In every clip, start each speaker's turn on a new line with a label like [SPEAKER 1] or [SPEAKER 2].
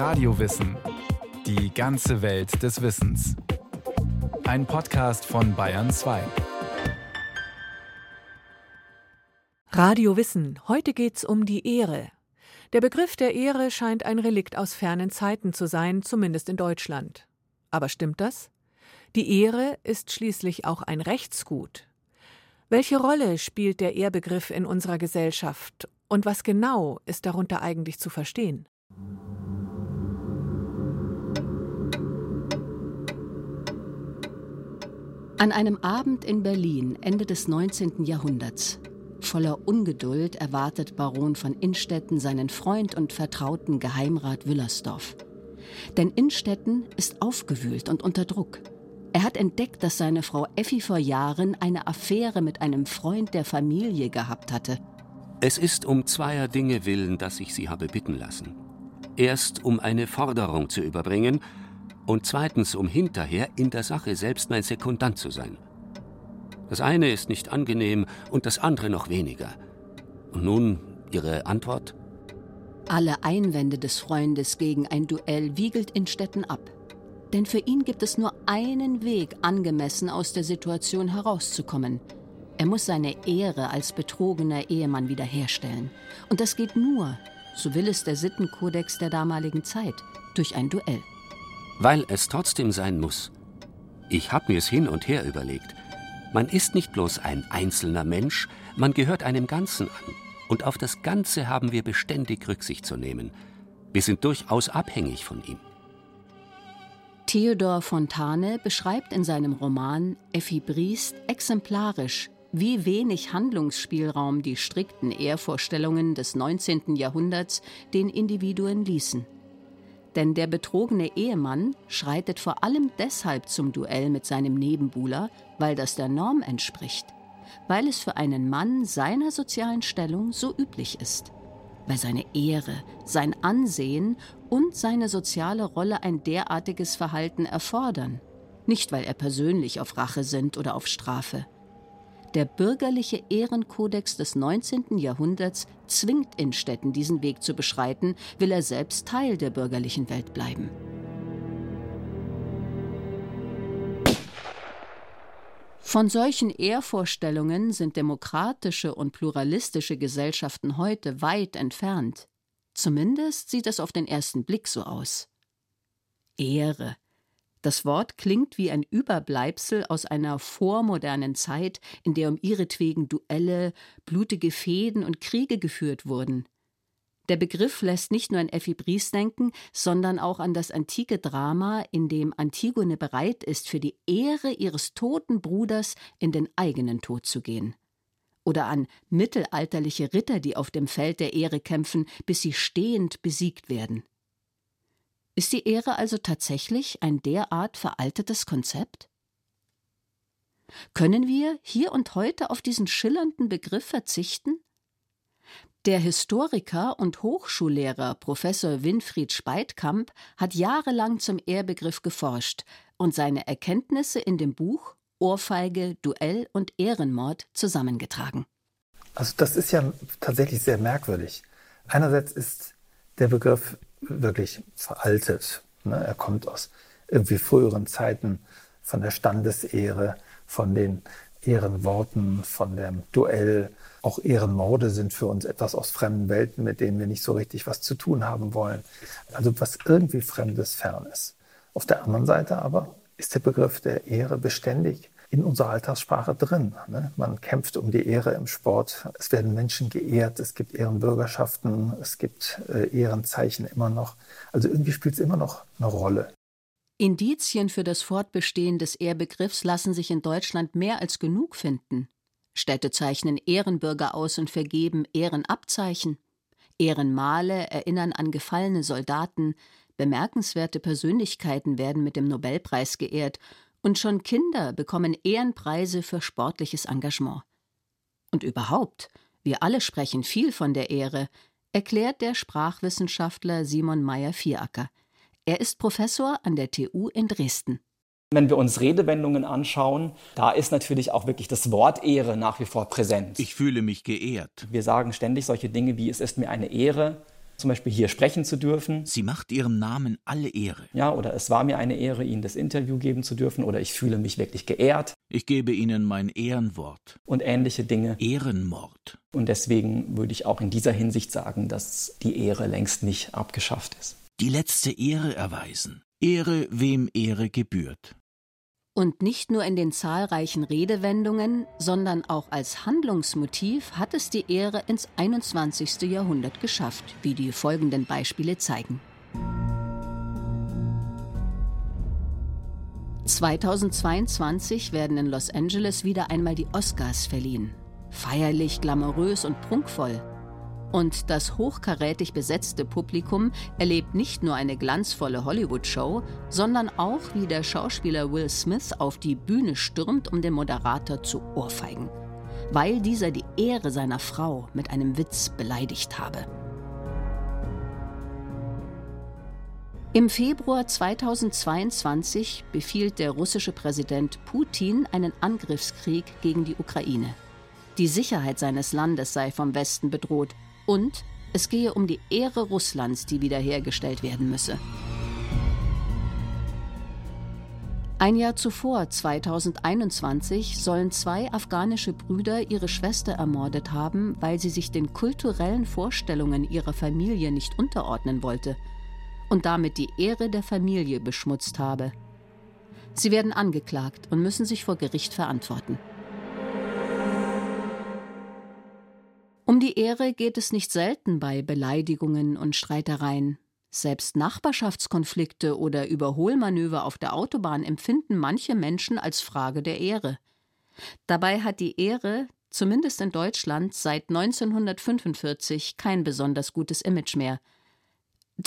[SPEAKER 1] Radiowissen. Die ganze Welt des Wissens. Ein Podcast von Bayern 2.
[SPEAKER 2] Radio Wissen. Heute geht's um die Ehre. Der Begriff der Ehre scheint ein Relikt aus fernen Zeiten zu sein, zumindest in Deutschland. Aber stimmt das? Die Ehre ist schließlich auch ein Rechtsgut. Welche Rolle spielt der Ehrbegriff in unserer Gesellschaft und was genau ist darunter eigentlich zu verstehen?
[SPEAKER 3] An einem Abend in Berlin Ende des 19. Jahrhunderts. Voller Ungeduld erwartet Baron von Innstetten seinen Freund und Vertrauten Geheimrat Wüllersdorf. Denn Innstetten ist aufgewühlt und unter Druck. Er hat entdeckt, dass seine Frau Effi vor Jahren eine Affäre mit einem Freund der Familie gehabt hatte.
[SPEAKER 4] Es ist um zweier Dinge willen, dass ich Sie habe bitten lassen. Erst um eine Forderung zu überbringen und zweitens, um hinterher in der Sache selbst mein Sekundant zu sein. Das eine ist nicht angenehm und das andere noch weniger. Und nun Ihre Antwort?
[SPEAKER 3] Alle Einwände des Freundes gegen ein Duell wiegelt Innstetten ab. Denn für ihn gibt es nur einen Weg, angemessen aus der Situation herauszukommen. Er muss seine Ehre als betrogener Ehemann wiederherstellen. Und das geht nur, so will es der Sittenkodex der damaligen Zeit, durch ein Duell
[SPEAKER 4] weil es trotzdem sein muss. Ich habe mir's hin und her überlegt. Man ist nicht bloß ein einzelner Mensch, man gehört einem Ganzen an. Und auf das Ganze haben wir beständig Rücksicht zu nehmen. Wir sind durchaus abhängig von ihm.
[SPEAKER 3] Theodor Fontane beschreibt in seinem Roman Effi Briest exemplarisch, wie wenig Handlungsspielraum die strikten Ehrvorstellungen des 19. Jahrhunderts den Individuen ließen. Denn der betrogene Ehemann schreitet vor allem deshalb zum Duell mit seinem Nebenbuhler, weil das der Norm entspricht, weil es für einen Mann seiner sozialen Stellung so üblich ist, weil seine Ehre, sein Ansehen und seine soziale Rolle ein derartiges Verhalten erfordern, nicht weil er persönlich auf Rache sind oder auf Strafe. Der bürgerliche Ehrenkodex des 19. Jahrhunderts zwingt Innstetten, diesen Weg zu beschreiten, will er selbst Teil der bürgerlichen Welt bleiben. Von solchen Ehrvorstellungen sind demokratische und pluralistische Gesellschaften heute weit entfernt. Zumindest sieht es auf den ersten Blick so aus. Ehre, das Wort klingt wie ein Überbleibsel aus einer vormodernen Zeit, in der um ihretwegen Duelle, blutige Fehden und Kriege geführt wurden. Der Begriff lässt nicht nur an Effi Bries denken, sondern auch an das antike Drama, in dem Antigone bereit ist, für die Ehre ihres toten Bruders in den eigenen Tod zu gehen. Oder an mittelalterliche Ritter, die auf dem Feld der Ehre kämpfen, bis sie stehend besiegt werden. Ist die Ehre also tatsächlich ein derart veraltetes Konzept? Können wir hier und heute auf diesen schillernden Begriff verzichten? Der Historiker und Hochschullehrer Professor Winfried Speitkamp hat jahrelang zum Ehrbegriff geforscht und seine Erkenntnisse in dem Buch Ohrfeige, Duell und Ehrenmord zusammengetragen.
[SPEAKER 5] Also das ist ja tatsächlich sehr merkwürdig. Einerseits ist der Begriff wirklich veraltet. Ne? Er kommt aus irgendwie früheren Zeiten von der Standesehre, von den Ehrenworten, von dem Duell. Auch Ehrenmorde sind für uns etwas aus fremden Welten, mit denen wir nicht so richtig was zu tun haben wollen. Also was irgendwie Fremdes, Fernes. Auf der anderen Seite aber ist der Begriff der Ehre beständig in unserer Alltagssprache drin. Ne? Man kämpft um die Ehre im Sport. Es werden Menschen geehrt. Es gibt Ehrenbürgerschaften. Es gibt äh, Ehrenzeichen immer noch. Also irgendwie spielt es immer noch eine Rolle.
[SPEAKER 3] Indizien für das Fortbestehen des Ehrbegriffs lassen sich in Deutschland mehr als genug finden. Städte zeichnen Ehrenbürger aus und vergeben Ehrenabzeichen. Ehrenmale erinnern an gefallene Soldaten. Bemerkenswerte Persönlichkeiten werden mit dem Nobelpreis geehrt und schon Kinder bekommen Ehrenpreise für sportliches Engagement. Und überhaupt, wir alle sprechen viel von der Ehre, erklärt der Sprachwissenschaftler Simon Meyer-Vieracker. Er ist Professor an der TU in Dresden.
[SPEAKER 6] Wenn wir uns Redewendungen anschauen, da ist natürlich auch wirklich das Wort Ehre nach wie vor präsent.
[SPEAKER 7] Ich fühle mich geehrt.
[SPEAKER 6] Wir sagen ständig solche Dinge wie es ist mir eine Ehre, zum Beispiel hier sprechen zu dürfen.
[SPEAKER 7] Sie macht ihrem Namen alle Ehre.
[SPEAKER 6] Ja, oder es war mir eine Ehre, Ihnen das Interview geben zu dürfen, oder ich fühle mich wirklich geehrt.
[SPEAKER 7] Ich gebe Ihnen mein Ehrenwort.
[SPEAKER 6] Und ähnliche Dinge.
[SPEAKER 7] Ehrenmord.
[SPEAKER 6] Und deswegen würde ich auch in dieser Hinsicht sagen, dass die Ehre längst nicht abgeschafft ist.
[SPEAKER 7] Die letzte Ehre erweisen. Ehre, wem Ehre gebührt.
[SPEAKER 3] Und nicht nur in den zahlreichen Redewendungen, sondern auch als Handlungsmotiv hat es die Ehre ins 21. Jahrhundert geschafft, wie die folgenden Beispiele zeigen. 2022 werden in Los Angeles wieder einmal die Oscars verliehen. Feierlich, glamourös und prunkvoll. Und das hochkarätig besetzte Publikum erlebt nicht nur eine glanzvolle Hollywood-Show, sondern auch, wie der Schauspieler Will Smith auf die Bühne stürmt, um den Moderator zu ohrfeigen, weil dieser die Ehre seiner Frau mit einem Witz beleidigt habe. Im Februar 2022 befiehlt der russische Präsident Putin einen Angriffskrieg gegen die Ukraine. Die Sicherheit seines Landes sei vom Westen bedroht, und es gehe um die Ehre Russlands, die wiederhergestellt werden müsse. Ein Jahr zuvor, 2021, sollen zwei afghanische Brüder ihre Schwester ermordet haben, weil sie sich den kulturellen Vorstellungen ihrer Familie nicht unterordnen wollte und damit die Ehre der Familie beschmutzt habe. Sie werden angeklagt und müssen sich vor Gericht verantworten. Um die Ehre geht es nicht selten bei Beleidigungen und Streitereien. Selbst Nachbarschaftskonflikte oder Überholmanöver auf der Autobahn empfinden manche Menschen als Frage der Ehre. Dabei hat die Ehre, zumindest in Deutschland, seit 1945 kein besonders gutes Image mehr.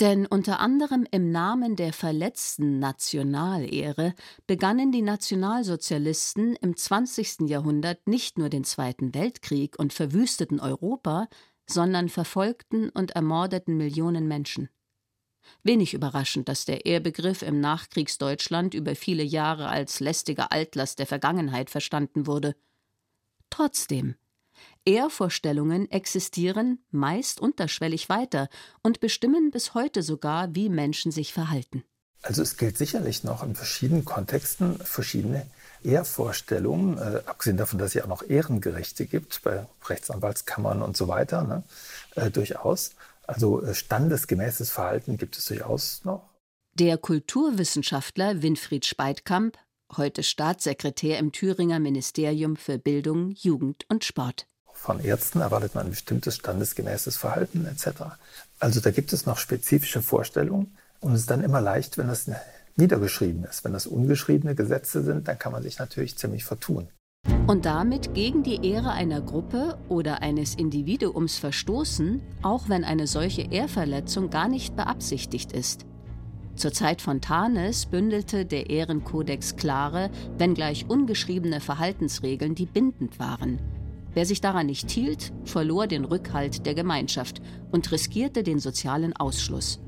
[SPEAKER 3] Denn unter anderem im Namen der verletzten Nationalehre begannen die Nationalsozialisten im 20. Jahrhundert nicht nur den Zweiten Weltkrieg und verwüsteten Europa, sondern verfolgten und ermordeten Millionen Menschen. Wenig überraschend, dass der Ehrbegriff im Nachkriegsdeutschland über viele Jahre als lästiger Altlast der Vergangenheit verstanden wurde. Trotzdem Ehrvorstellungen existieren meist unterschwellig weiter und bestimmen bis heute sogar, wie Menschen sich verhalten.
[SPEAKER 5] Also es gilt sicherlich noch in verschiedenen Kontexten verschiedene Ehrvorstellungen, äh, abgesehen davon, dass es ja auch noch Ehrengerichte gibt bei Rechtsanwaltskammern und so weiter, ne, äh, durchaus. Also äh, standesgemäßes Verhalten gibt es durchaus noch.
[SPEAKER 3] Der Kulturwissenschaftler Winfried Speitkamp, heute Staatssekretär im Thüringer Ministerium für Bildung, Jugend und Sport
[SPEAKER 5] von Ärzten erwartet man ein bestimmtes standesgemäßes Verhalten etc. Also da gibt es noch spezifische Vorstellungen und es ist dann immer leicht, wenn das niedergeschrieben ist. Wenn das ungeschriebene Gesetze sind, dann kann man sich natürlich ziemlich vertun.
[SPEAKER 3] Und damit gegen die Ehre einer Gruppe oder eines Individuums verstoßen, auch wenn eine solche Ehrverletzung gar nicht beabsichtigt ist. Zur Zeit von Thanes bündelte der Ehrenkodex klare, wenngleich ungeschriebene Verhaltensregeln, die bindend waren – Wer sich daran nicht hielt, verlor den Rückhalt der Gemeinschaft und riskierte den sozialen Ausschluss.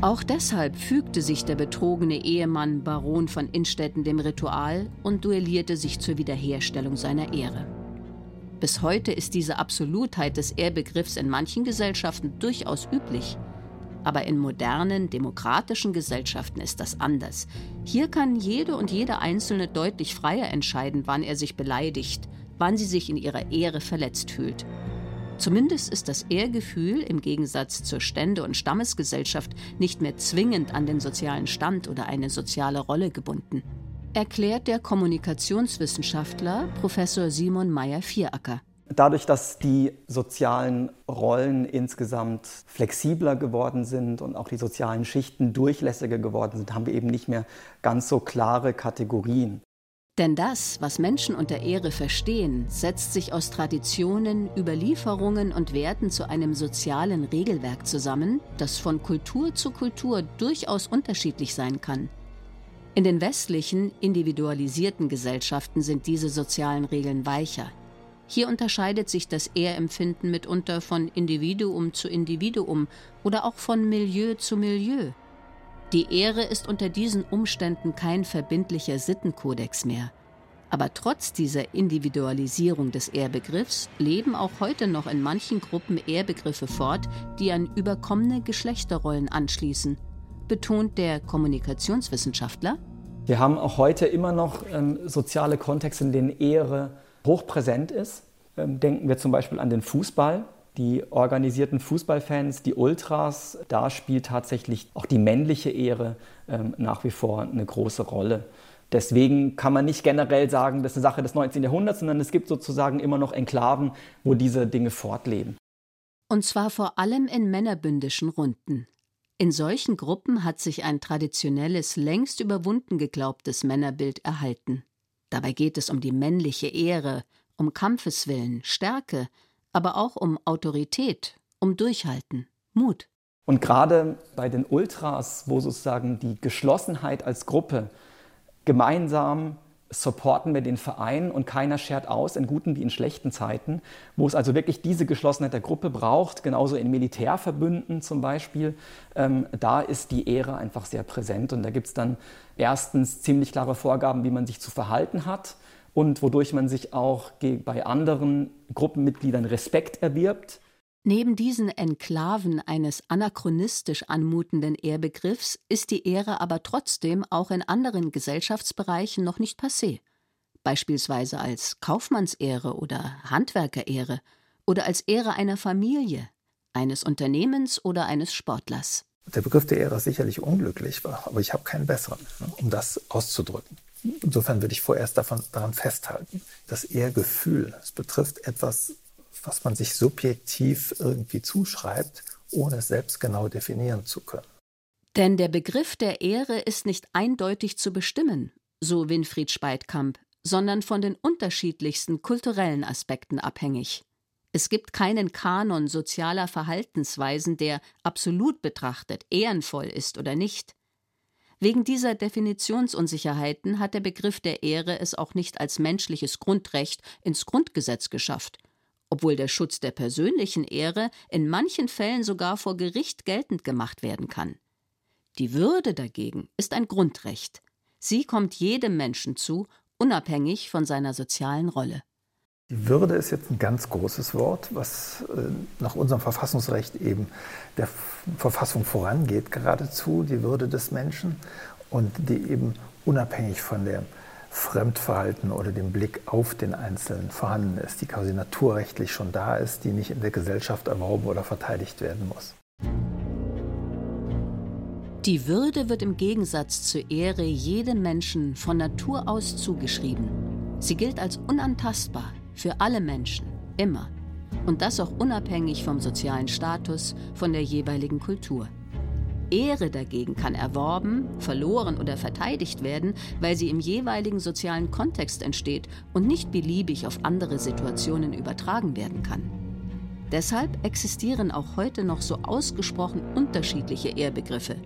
[SPEAKER 3] Auch deshalb fügte sich der betrogene Ehemann Baron von Innstetten dem Ritual und duellierte sich zur Wiederherstellung seiner Ehre. Bis heute ist diese Absolutheit des Ehrbegriffs in manchen Gesellschaften durchaus üblich. Aber in modernen, demokratischen Gesellschaften ist das anders. Hier kann jede und jeder Einzelne deutlich freier entscheiden, wann er sich beleidigt, wann sie sich in ihrer Ehre verletzt fühlt. Zumindest ist das Ehrgefühl im Gegensatz zur Stände- und Stammesgesellschaft nicht mehr zwingend an den sozialen Stand oder eine soziale Rolle gebunden, erklärt der Kommunikationswissenschaftler Professor Simon Meyer-Vieracker.
[SPEAKER 6] Dadurch, dass die sozialen Rollen insgesamt flexibler geworden sind und auch die sozialen Schichten durchlässiger geworden sind, haben wir eben nicht mehr ganz so klare Kategorien.
[SPEAKER 3] Denn das, was Menschen unter Ehre verstehen, setzt sich aus Traditionen, Überlieferungen und Werten zu einem sozialen Regelwerk zusammen, das von Kultur zu Kultur durchaus unterschiedlich sein kann. In den westlichen, individualisierten Gesellschaften sind diese sozialen Regeln weicher. Hier unterscheidet sich das Ehrempfinden mitunter von Individuum zu Individuum oder auch von Milieu zu Milieu. Die Ehre ist unter diesen Umständen kein verbindlicher Sittenkodex mehr. Aber trotz dieser Individualisierung des Ehrbegriffs leben auch heute noch in manchen Gruppen Ehrbegriffe fort, die an überkommene Geschlechterrollen anschließen, betont der Kommunikationswissenschaftler.
[SPEAKER 6] Wir haben auch heute immer noch ähm, soziale Kontexte, in denen Ehre hochpräsent ist. Ähm, denken wir zum Beispiel an den Fußball. Die organisierten Fußballfans, die Ultras, da spielt tatsächlich auch die männliche Ehre ähm, nach wie vor eine große Rolle. Deswegen kann man nicht generell sagen, das ist eine Sache des 19. Jahrhunderts, sondern es gibt sozusagen immer noch Enklaven, wo diese Dinge fortleben.
[SPEAKER 3] Und zwar vor allem in männerbündischen Runden. In solchen Gruppen hat sich ein traditionelles, längst überwunden geglaubtes Männerbild erhalten. Dabei geht es um die männliche Ehre, um Kampfeswillen, Stärke, aber auch um Autorität, um Durchhalten, Mut.
[SPEAKER 6] Und gerade bei den Ultras, wo sozusagen die Geschlossenheit als Gruppe gemeinsam supporten wir den Verein und keiner schert aus in guten wie in schlechten Zeiten, wo es also wirklich diese Geschlossenheit der Gruppe braucht, genauso in Militärverbünden zum Beispiel. Ähm, da ist die Ehre einfach sehr präsent und da gibt es dann erstens ziemlich klare Vorgaben, wie man sich zu verhalten hat und wodurch man sich auch bei anderen Gruppenmitgliedern Respekt erwirbt.
[SPEAKER 3] Neben diesen Enklaven eines anachronistisch anmutenden Ehrbegriffs ist die Ehre aber trotzdem auch in anderen Gesellschaftsbereichen noch nicht passé. Beispielsweise als Kaufmannsehre oder Handwerkerehre oder als Ehre einer Familie, eines Unternehmens oder eines Sportlers.
[SPEAKER 5] Der Begriff der Ehre ist sicherlich unglücklich, aber ich habe keinen besseren, ne, um das auszudrücken. Insofern würde ich vorerst davon, daran festhalten. Das Ehrgefühl, es betrifft etwas was man sich subjektiv irgendwie zuschreibt, ohne es selbst genau definieren zu können.
[SPEAKER 3] Denn der Begriff der Ehre ist nicht eindeutig zu bestimmen, so Winfried Speitkamp, sondern von den unterschiedlichsten kulturellen Aspekten abhängig. Es gibt keinen Kanon sozialer Verhaltensweisen, der absolut betrachtet ehrenvoll ist oder nicht. Wegen dieser Definitionsunsicherheiten hat der Begriff der Ehre es auch nicht als menschliches Grundrecht ins Grundgesetz geschafft obwohl der Schutz der persönlichen Ehre in manchen Fällen sogar vor Gericht geltend gemacht werden kann. Die Würde dagegen ist ein Grundrecht. Sie kommt jedem Menschen zu, unabhängig von seiner sozialen Rolle.
[SPEAKER 5] Die Würde ist jetzt ein ganz großes Wort, was äh, nach unserem Verfassungsrecht eben der Verfassung vorangeht, geradezu die Würde des Menschen und die eben unabhängig von der Fremdverhalten oder dem Blick auf den Einzelnen vorhanden ist, die quasi naturrechtlich schon da ist, die nicht in der Gesellschaft erworben oder verteidigt werden muss.
[SPEAKER 3] Die Würde wird im Gegensatz zur Ehre jedem Menschen von Natur aus zugeschrieben. Sie gilt als unantastbar für alle Menschen, immer. Und das auch unabhängig vom sozialen Status, von der jeweiligen Kultur. Ehre dagegen kann erworben, verloren oder verteidigt werden, weil sie im jeweiligen sozialen Kontext entsteht und nicht beliebig auf andere Situationen übertragen werden kann. Deshalb existieren auch heute noch so ausgesprochen unterschiedliche Ehrbegriffe.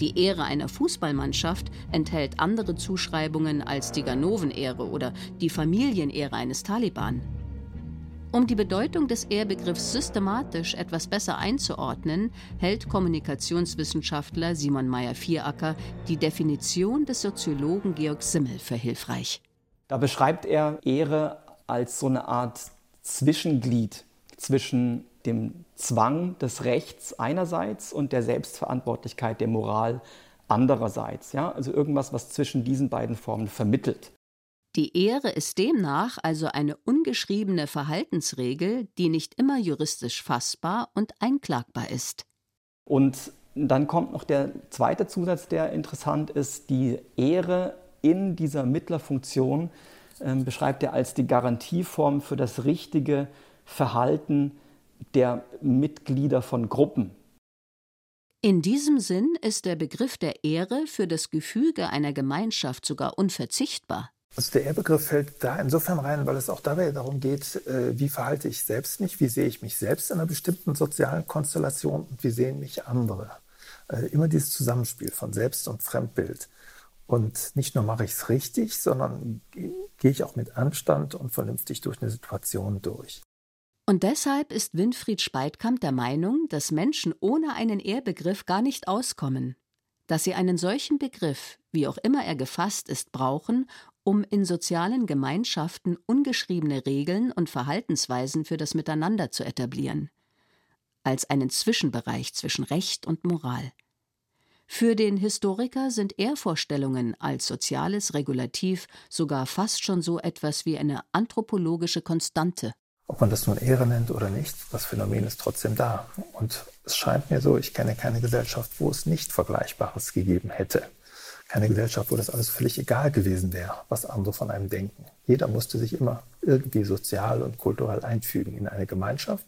[SPEAKER 3] Die Ehre einer Fußballmannschaft enthält andere Zuschreibungen als die Ganoven-Ehre oder die Familienehre eines Taliban. Um die Bedeutung des Ehrbegriffs systematisch etwas besser einzuordnen, hält Kommunikationswissenschaftler Simon Meyer-Vieracker die Definition des Soziologen Georg Simmel für hilfreich.
[SPEAKER 6] Da beschreibt er Ehre als so eine Art Zwischenglied zwischen dem Zwang des Rechts einerseits und der Selbstverantwortlichkeit der Moral andererseits. Ja? Also irgendwas, was zwischen diesen beiden Formen vermittelt.
[SPEAKER 3] Die Ehre ist demnach also eine ungeschriebene Verhaltensregel, die nicht immer juristisch fassbar und einklagbar ist.
[SPEAKER 6] Und dann kommt noch der zweite Zusatz, der interessant ist. Die Ehre in dieser Mittlerfunktion äh, beschreibt er als die Garantieform für das richtige Verhalten der Mitglieder von Gruppen.
[SPEAKER 3] In diesem Sinn ist der Begriff der Ehre für das Gefüge einer Gemeinschaft sogar unverzichtbar.
[SPEAKER 5] Also der Ehrbegriff fällt da insofern rein, weil es auch dabei darum geht, äh, wie verhalte ich selbst mich, wie sehe ich mich selbst in einer bestimmten sozialen Konstellation und wie sehen mich andere. Äh, immer dieses Zusammenspiel von Selbst- und Fremdbild. Und nicht nur mache ich es richtig, sondern gehe ich auch mit Anstand und vernünftig durch eine Situation durch.
[SPEAKER 3] Und deshalb ist Winfried Speitkamp der Meinung, dass Menschen ohne einen Ehrbegriff gar nicht auskommen, dass sie einen solchen Begriff, wie auch immer er gefasst ist, brauchen, um in sozialen Gemeinschaften ungeschriebene Regeln und Verhaltensweisen für das Miteinander zu etablieren, als einen Zwischenbereich zwischen Recht und Moral. Für den Historiker sind Ehrvorstellungen als soziales Regulativ sogar fast schon so etwas wie eine anthropologische Konstante.
[SPEAKER 5] Ob man das nun Ehre nennt oder nicht, das Phänomen ist trotzdem da. Und es scheint mir so, ich kenne keine Gesellschaft, wo es nicht Vergleichbares gegeben hätte. Keine Gesellschaft, wo das alles völlig egal gewesen wäre, was andere von einem denken. Jeder musste sich immer irgendwie sozial und kulturell einfügen in eine Gemeinschaft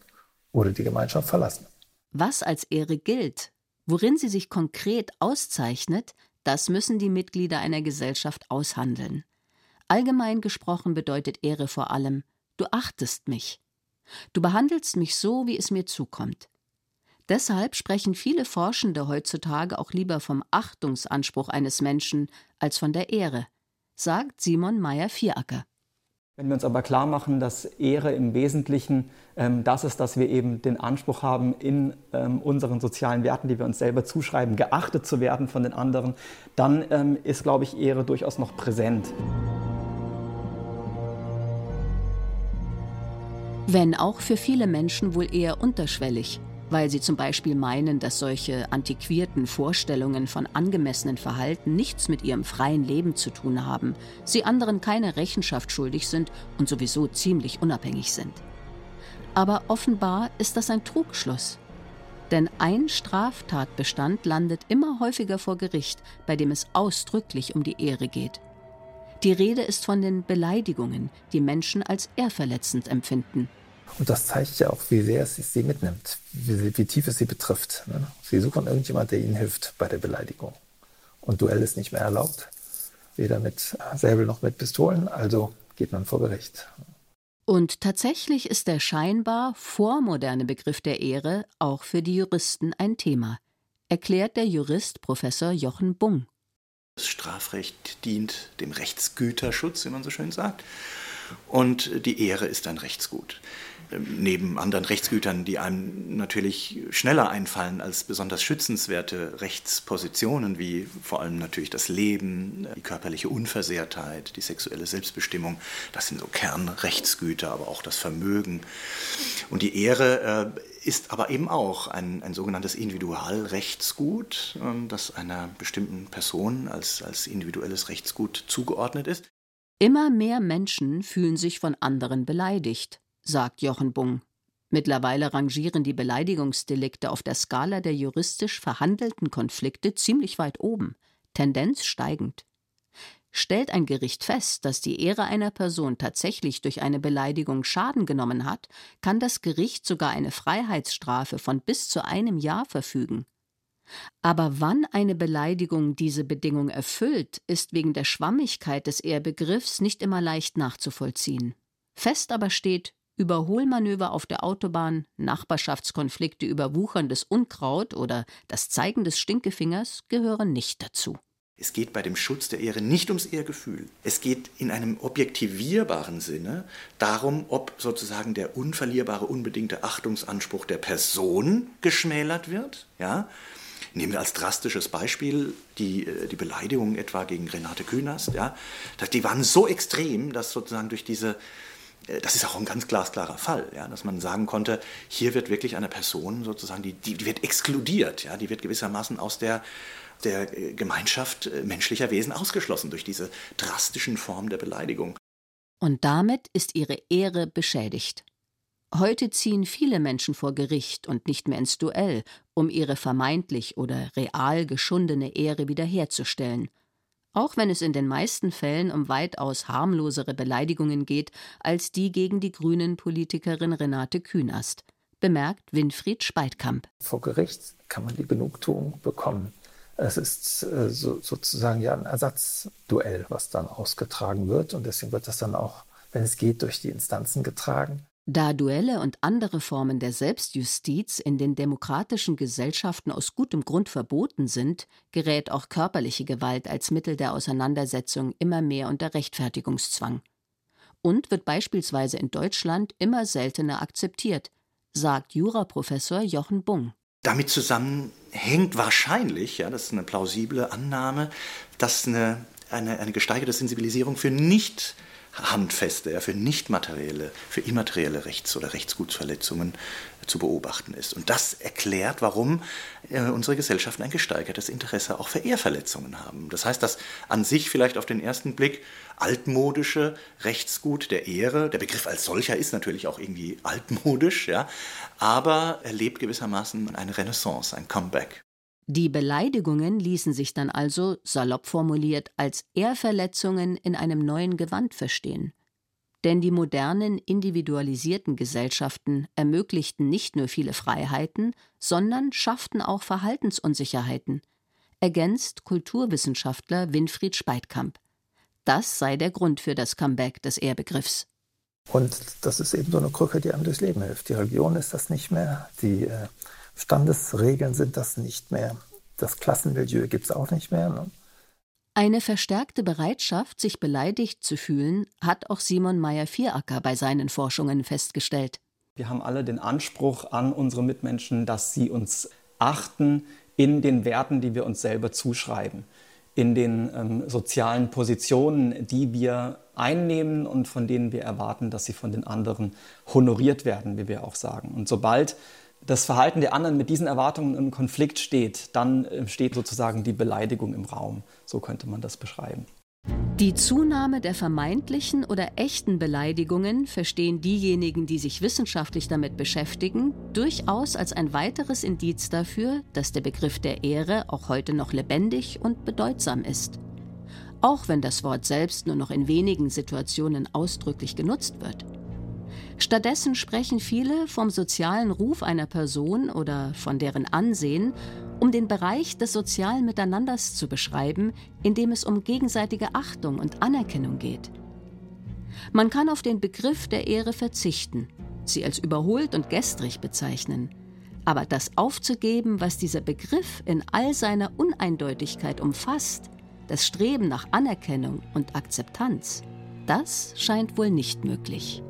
[SPEAKER 5] oder die Gemeinschaft verlassen.
[SPEAKER 3] Was als Ehre gilt, worin sie sich konkret auszeichnet, das müssen die Mitglieder einer Gesellschaft aushandeln. Allgemein gesprochen bedeutet Ehre vor allem, du achtest mich. Du behandelst mich so, wie es mir zukommt. Deshalb sprechen viele Forschende heutzutage auch lieber vom Achtungsanspruch eines Menschen als von der Ehre, sagt Simon Meyer-Vieracker.
[SPEAKER 6] Wenn wir uns aber klar machen, dass Ehre im Wesentlichen ähm, das ist, dass wir eben den Anspruch haben, in ähm, unseren sozialen Werten, die wir uns selber zuschreiben, geachtet zu werden von den anderen, dann ähm, ist, glaube ich, Ehre durchaus noch präsent.
[SPEAKER 3] Wenn auch für viele Menschen wohl eher unterschwellig, weil sie zum Beispiel meinen, dass solche antiquierten Vorstellungen von angemessenen Verhalten nichts mit ihrem freien Leben zu tun haben, sie anderen keine Rechenschaft schuldig sind und sowieso ziemlich unabhängig sind. Aber offenbar ist das ein Trugschluss. Denn ein Straftatbestand landet immer häufiger vor Gericht, bei dem es ausdrücklich um die Ehre geht. Die Rede ist von den Beleidigungen, die Menschen als ehrverletzend empfinden.
[SPEAKER 5] Und das zeigt ja auch, wie sehr es sie mitnimmt, wie, wie tief es sie betrifft. Ne? Sie suchen irgendjemand, der ihnen hilft bei der Beleidigung. Und Duell ist nicht mehr erlaubt, weder mit Säbel noch mit Pistolen, also geht man vor Gericht.
[SPEAKER 3] Und tatsächlich ist der scheinbar vormoderne Begriff der Ehre auch für die Juristen ein Thema, erklärt der Jurist Professor Jochen Bung.
[SPEAKER 8] Das Strafrecht dient dem Rechtsgüterschutz, wie man so schön sagt. Und die Ehre ist ein Rechtsgut. Ähm, neben anderen Rechtsgütern, die einem natürlich schneller einfallen als besonders schützenswerte Rechtspositionen, wie vor allem natürlich das Leben, die körperliche Unversehrtheit, die sexuelle Selbstbestimmung, das sind so Kernrechtsgüter, aber auch das Vermögen. Und die Ehre äh, ist aber eben auch ein, ein sogenanntes Individualrechtsgut, äh, das einer bestimmten Person als, als individuelles Rechtsgut zugeordnet ist.
[SPEAKER 3] Immer mehr Menschen fühlen sich von anderen beleidigt sagt Jochen Bung. Mittlerweile rangieren die Beleidigungsdelikte auf der Skala der juristisch verhandelten Konflikte ziemlich weit oben, Tendenz steigend. Stellt ein Gericht fest, dass die Ehre einer Person tatsächlich durch eine Beleidigung Schaden genommen hat, kann das Gericht sogar eine Freiheitsstrafe von bis zu einem Jahr verfügen. Aber wann eine Beleidigung diese Bedingung erfüllt, ist wegen der Schwammigkeit des Ehrbegriffs nicht immer leicht nachzuvollziehen. Fest aber steht, Überholmanöver auf der Autobahn, Nachbarschaftskonflikte über wucherndes Unkraut oder das Zeigen des Stinkefingers gehören nicht dazu.
[SPEAKER 8] Es geht bei dem Schutz der Ehre nicht ums Ehrgefühl. Es geht in einem objektivierbaren Sinne darum, ob sozusagen der unverlierbare, unbedingte Achtungsanspruch der Person geschmälert wird. Ja? Nehmen wir als drastisches Beispiel die, äh, die Beleidigungen etwa gegen Renate Künast. Ja? Die waren so extrem, dass sozusagen durch diese äh, das ist auch ein ganz glasklarer Fall, ja, dass man sagen konnte, hier wird wirklich eine Person sozusagen, die, die, die wird exkludiert, ja, die wird gewissermaßen aus der, der äh, Gemeinschaft menschlicher Wesen ausgeschlossen durch diese drastischen Formen der Beleidigung.
[SPEAKER 3] Und damit ist ihre Ehre beschädigt. Heute ziehen viele Menschen vor Gericht und nicht mehr ins Duell, um ihre vermeintlich oder real geschundene Ehre wiederherzustellen – auch wenn es in den meisten Fällen um weitaus harmlosere Beleidigungen geht als die gegen die Grünen-Politikerin Renate Künast, bemerkt Winfried Speitkamp.
[SPEAKER 5] Vor Gericht kann man die Genugtuung bekommen. Es ist äh, so, sozusagen ja ein Ersatzduell, was dann ausgetragen wird. Und deswegen wird das dann auch, wenn es geht, durch die Instanzen getragen.
[SPEAKER 3] Da Duelle und andere Formen der Selbstjustiz in den demokratischen Gesellschaften aus gutem Grund verboten sind, gerät auch körperliche Gewalt als Mittel der Auseinandersetzung immer mehr unter Rechtfertigungszwang. Und wird beispielsweise in Deutschland immer seltener akzeptiert, sagt Juraprofessor Jochen Bung.
[SPEAKER 8] Damit zusammenhängt wahrscheinlich, ja, das ist eine plausible Annahme, dass eine eine, eine gesteigerte Sensibilisierung für nicht handfeste, ja, für nicht materielle, für immaterielle Rechts- oder Rechtsgutsverletzungen zu beobachten ist. Und das erklärt, warum äh, unsere Gesellschaften ein gesteigertes Interesse auch für Ehrverletzungen haben. Das heißt, dass an sich vielleicht auf den ersten Blick altmodische Rechtsgut der Ehre, der Begriff als solcher ist natürlich auch irgendwie altmodisch, ja, aber erlebt gewissermaßen eine Renaissance, ein Comeback.
[SPEAKER 3] Die Beleidigungen ließen sich dann also, salopp formuliert, als Ehrverletzungen in einem neuen Gewand verstehen. Denn die modernen, individualisierten Gesellschaften ermöglichten nicht nur viele Freiheiten, sondern schafften auch Verhaltensunsicherheiten, ergänzt Kulturwissenschaftler Winfried Speitkamp. Das sei der Grund für das Comeback des Ehrbegriffs.
[SPEAKER 5] Und das ist eben so eine Krücke, die einem durchs Leben hilft. Die Religion ist das nicht mehr, die äh, Standesregeln sind das nicht mehr. Das Klassenmilieu gibt es auch nicht mehr. Ne?
[SPEAKER 3] Eine verstärkte Bereitschaft, sich beleidigt zu fühlen, hat auch Simon Meyer-Vieracker bei seinen Forschungen festgestellt.
[SPEAKER 6] Wir haben alle den Anspruch an unsere Mitmenschen, dass sie uns achten in den Werten, die wir uns selber zuschreiben, in den ähm, sozialen Positionen, die wir einnehmen und von denen wir erwarten, dass sie von den anderen honoriert werden, wie wir auch sagen. Und sobald das Verhalten der anderen mit diesen Erwartungen im Konflikt steht, dann äh, steht sozusagen die Beleidigung im Raum. So könnte man das beschreiben.
[SPEAKER 3] Die Zunahme der vermeintlichen oder echten Beleidigungen verstehen diejenigen, die sich wissenschaftlich damit beschäftigen, durchaus als ein weiteres Indiz dafür, dass der Begriff der Ehre auch heute noch lebendig und bedeutsam ist. Auch wenn das Wort selbst nur noch in wenigen Situationen ausdrücklich genutzt wird. Stattdessen sprechen viele vom sozialen Ruf einer Person oder von deren Ansehen, um den Bereich des sozialen Miteinanders zu beschreiben, in dem es um gegenseitige Achtung und Anerkennung geht. Man kann auf den Begriff der Ehre verzichten, sie als überholt und gestrig bezeichnen. Aber das aufzugeben, was dieser Begriff in all seiner Uneindeutigkeit umfasst, das Streben nach Anerkennung und Akzeptanz, das scheint wohl nicht möglich.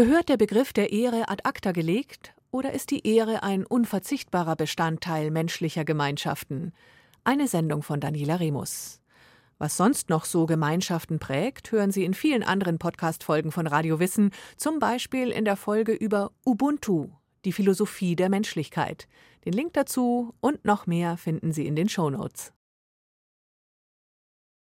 [SPEAKER 2] Gehört der Begriff der Ehre ad acta gelegt oder ist die Ehre ein unverzichtbarer Bestandteil menschlicher Gemeinschaften? Eine Sendung von Daniela Remus. Was sonst noch so Gemeinschaften prägt, hören Sie in vielen anderen Podcast-Folgen von Radio Wissen, zum Beispiel in der Folge über Ubuntu, die Philosophie der Menschlichkeit. Den Link dazu und noch mehr finden Sie in den Show Notes.